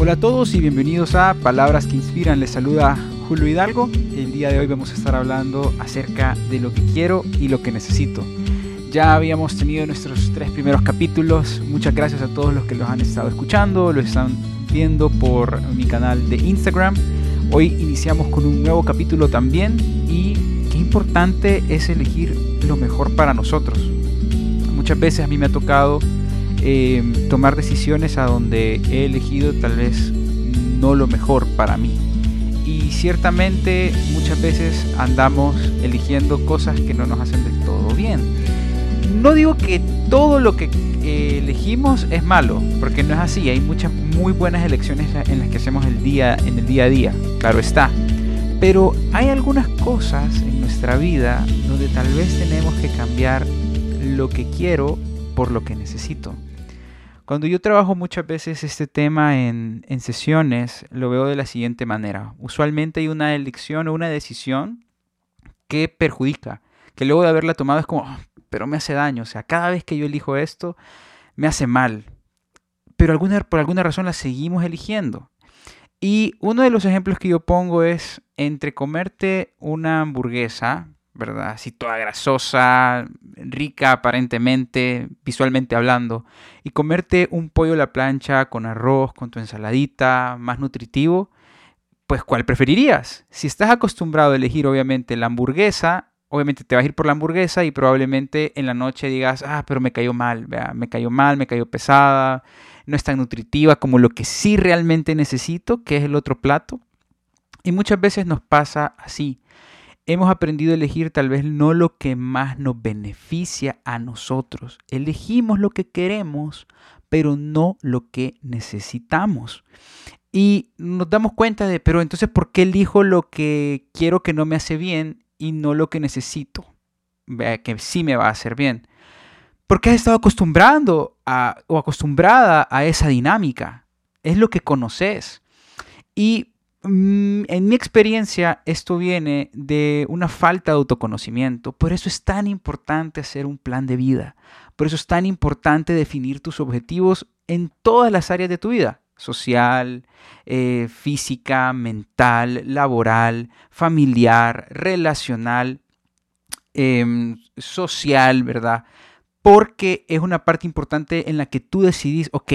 Hola a todos y bienvenidos a Palabras que Inspiran. Les saluda Julio Hidalgo. El día de hoy vamos a estar hablando acerca de lo que quiero y lo que necesito. Ya habíamos tenido nuestros tres primeros capítulos. Muchas gracias a todos los que los han estado escuchando, los están viendo por mi canal de Instagram. Hoy iniciamos con un nuevo capítulo también y qué importante es elegir lo mejor para nosotros. Muchas veces a mí me ha tocado eh, tomar decisiones a donde he elegido tal vez no lo mejor para mí. Y ciertamente muchas veces andamos eligiendo cosas que no nos hacen del todo bien. No digo que todo lo que eh, elegimos es malo, porque no es así. Hay muchas muy buenas elecciones en las que hacemos el día, en el día a día, claro está. Pero hay algunas cosas en nuestra vida donde tal vez tenemos que cambiar lo que quiero por lo que necesito. Cuando yo trabajo muchas veces este tema en, sesiones, lo veo de la siguiente manera. Usualmente hay una elección o una decisión que perjudica, que luego de haberla tomado es como, ah, pero me hace daño. O sea, cada vez que yo elijo esto, me hace mal. Pero alguna, por alguna razón la seguimos eligiendo. Y uno de los ejemplos que yo pongo es entre comerte una hamburguesa, ¿verdad? Así toda grasosa, rica aparentemente, visualmente hablando, y comerte un pollo a la plancha con arroz, con tu ensaladita, más nutritivo, pues ¿cuál preferirías? Si estás acostumbrado a elegir obviamente la hamburguesa, obviamente te vas a ir por la hamburguesa y probablemente en la noche digas, ah, pero me cayó mal, vea, me cayó mal, me cayó pesada, no es tan nutritiva como lo que sí realmente necesito, que es el otro plato. Y muchas veces nos pasa así hemos aprendido a elegir tal vez no lo que más nos beneficia a nosotros. Elegimos lo que queremos, pero no lo que necesitamos. Y nos damos cuenta de, pero entonces, ¿por qué elijo lo que quiero que no me hace bien y no lo que necesito? Que sí me va a hacer bien. Porque has estado acostumbrando a, o acostumbrada a esa dinámica. Es lo que conoces. Y en mi experiencia, esto viene de una falta de autoconocimiento. Por eso es tan importante hacer un plan de vida. Por eso es tan importante definir tus objetivos en todas las áreas de tu vida. Social, eh, física, mental, laboral, familiar, relacional, em, social, ¿verdad? Porque es una parte importante en la que tú decidís, ok,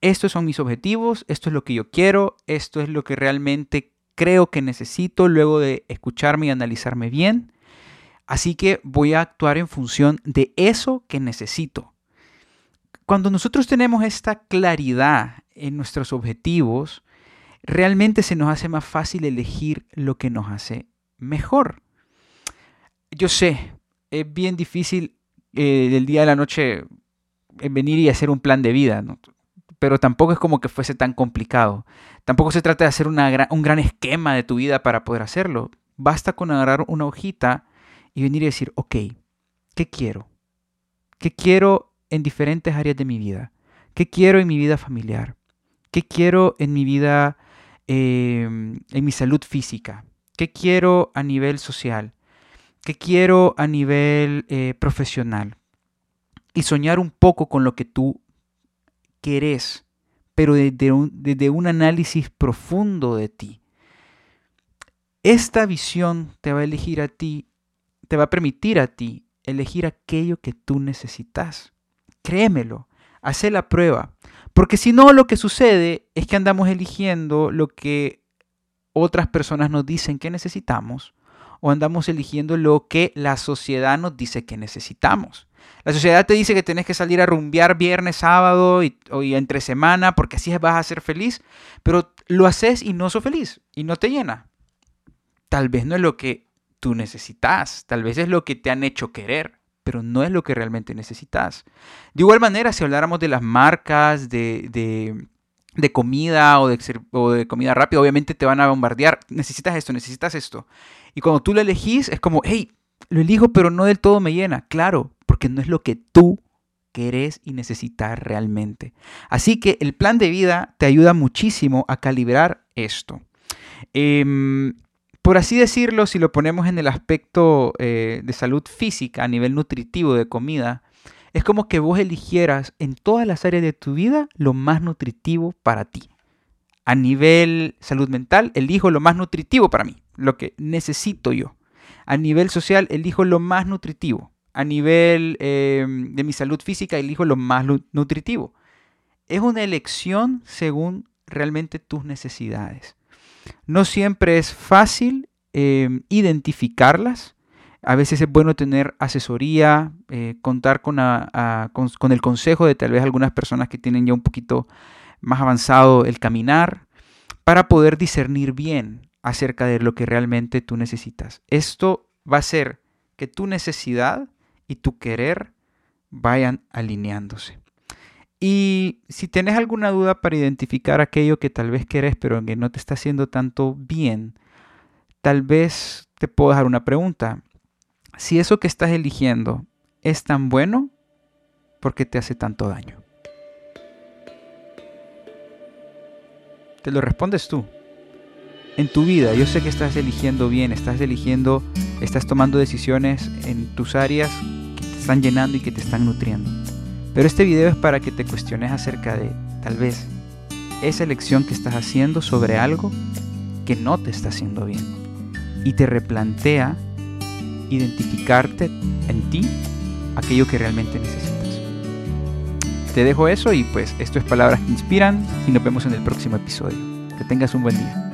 estos son mis objetivos, esto es lo que yo quiero, esto es lo que realmente creo que necesito luego de escucharme y analizarme bien. Así que voy a actuar en función de eso que necesito. Cuando nosotros tenemos esta claridad en nuestros objetivos, realmente se nos hace más fácil elegir lo que nos hace mejor. Yo sé, es bien difícil eh, del día a la noche eh, venir y hacer un plan de vida. Pero tampoco es como que fuese tan complicado. Tampoco se trata de hacer un gran esquema de tu vida para poder hacerlo. Basta con agarrar una hojita y venir y decir, ok, ¿qué quiero? ¿Qué quiero en diferentes áreas de mi vida? ¿Qué quiero en mi vida familiar? ¿Qué quiero en mi vida, em, en mi salud física? ¿Qué quiero a nivel social? ¿Qué quiero a nivel eh, profesional? Y soñar un poco con lo que tú querés, pero desde un, desde un análisis profundo de ti. Esta visión te va a elegir a ti, te va a permitir a ti elegir aquello que tú necesitas. Créemelo, hace la prueba. Porque si no, lo que sucede es que andamos eligiendo lo que otras personas nos dicen que necesitamos o andamos eligiendo lo que la sociedad nos dice que necesitamos. La sociedad te dice que tienes que salir a rumbear viernes, sábado y, entre semana porque así vas a ser feliz, pero lo haces y no sos feliz y no te llena. Tal vez no es lo que tú necesitas, tal vez es lo que te han hecho querer, pero no es lo que realmente necesitas. De igual manera, si habláramos de las marcas, de, de, comida o de, o de comida rápida, obviamente te van a bombardear. Necesitas esto, necesitas esto. Y cuando tú lo elegís, es como, hey, lo elijo, pero no del todo me llena. Claro, porque no es lo que tú querés y necesitas realmente. Así que el plan de vida te ayuda muchísimo a calibrar esto. Em, por así decirlo, si lo ponemos en el aspecto eh, de salud física a nivel nutritivo de comida, es como que vos eligieras en todas las áreas de tu vida lo más nutritivo para ti. A nivel salud mental, elijo lo más nutritivo para mí, lo que necesito yo. A nivel social, elijo lo más nutritivo. A nivel em, de mi salud física, elijo lo más nutritivo. Es una elección según realmente tus necesidades. No siempre es fácil em, identificarlas. A veces es bueno tener asesoría, eh, contar con, el consejo de tal vez algunas personas que tienen ya un poquito más avanzado el caminar, para poder discernir bien acerca de lo que realmente tú necesitas. Esto va a hacer que tu necesidad y tu querer vayan alineándose. Y si tienes alguna duda para identificar aquello que tal vez querés pero que no te está haciendo tanto bien, tal vez te puedo dejar una pregunta. Si eso que estás eligiendo es tan bueno, ¿por qué te hace tanto daño? Te lo respondes tú. En tu vida, yo sé que estás eligiendo bien, estás eligiendo, estás tomando decisiones en tus áreas que te están llenando y que te están nutriendo. Pero este video es para que te cuestiones acerca de, tal vez, esa elección que estás haciendo sobre algo que no te está haciendo bien. Y te replantea identificarte en ti aquello que realmente necesitas. Te dejo eso y pues esto es Palabras que Inspiran y nos vemos en el próximo episodio. Que tengas un buen día.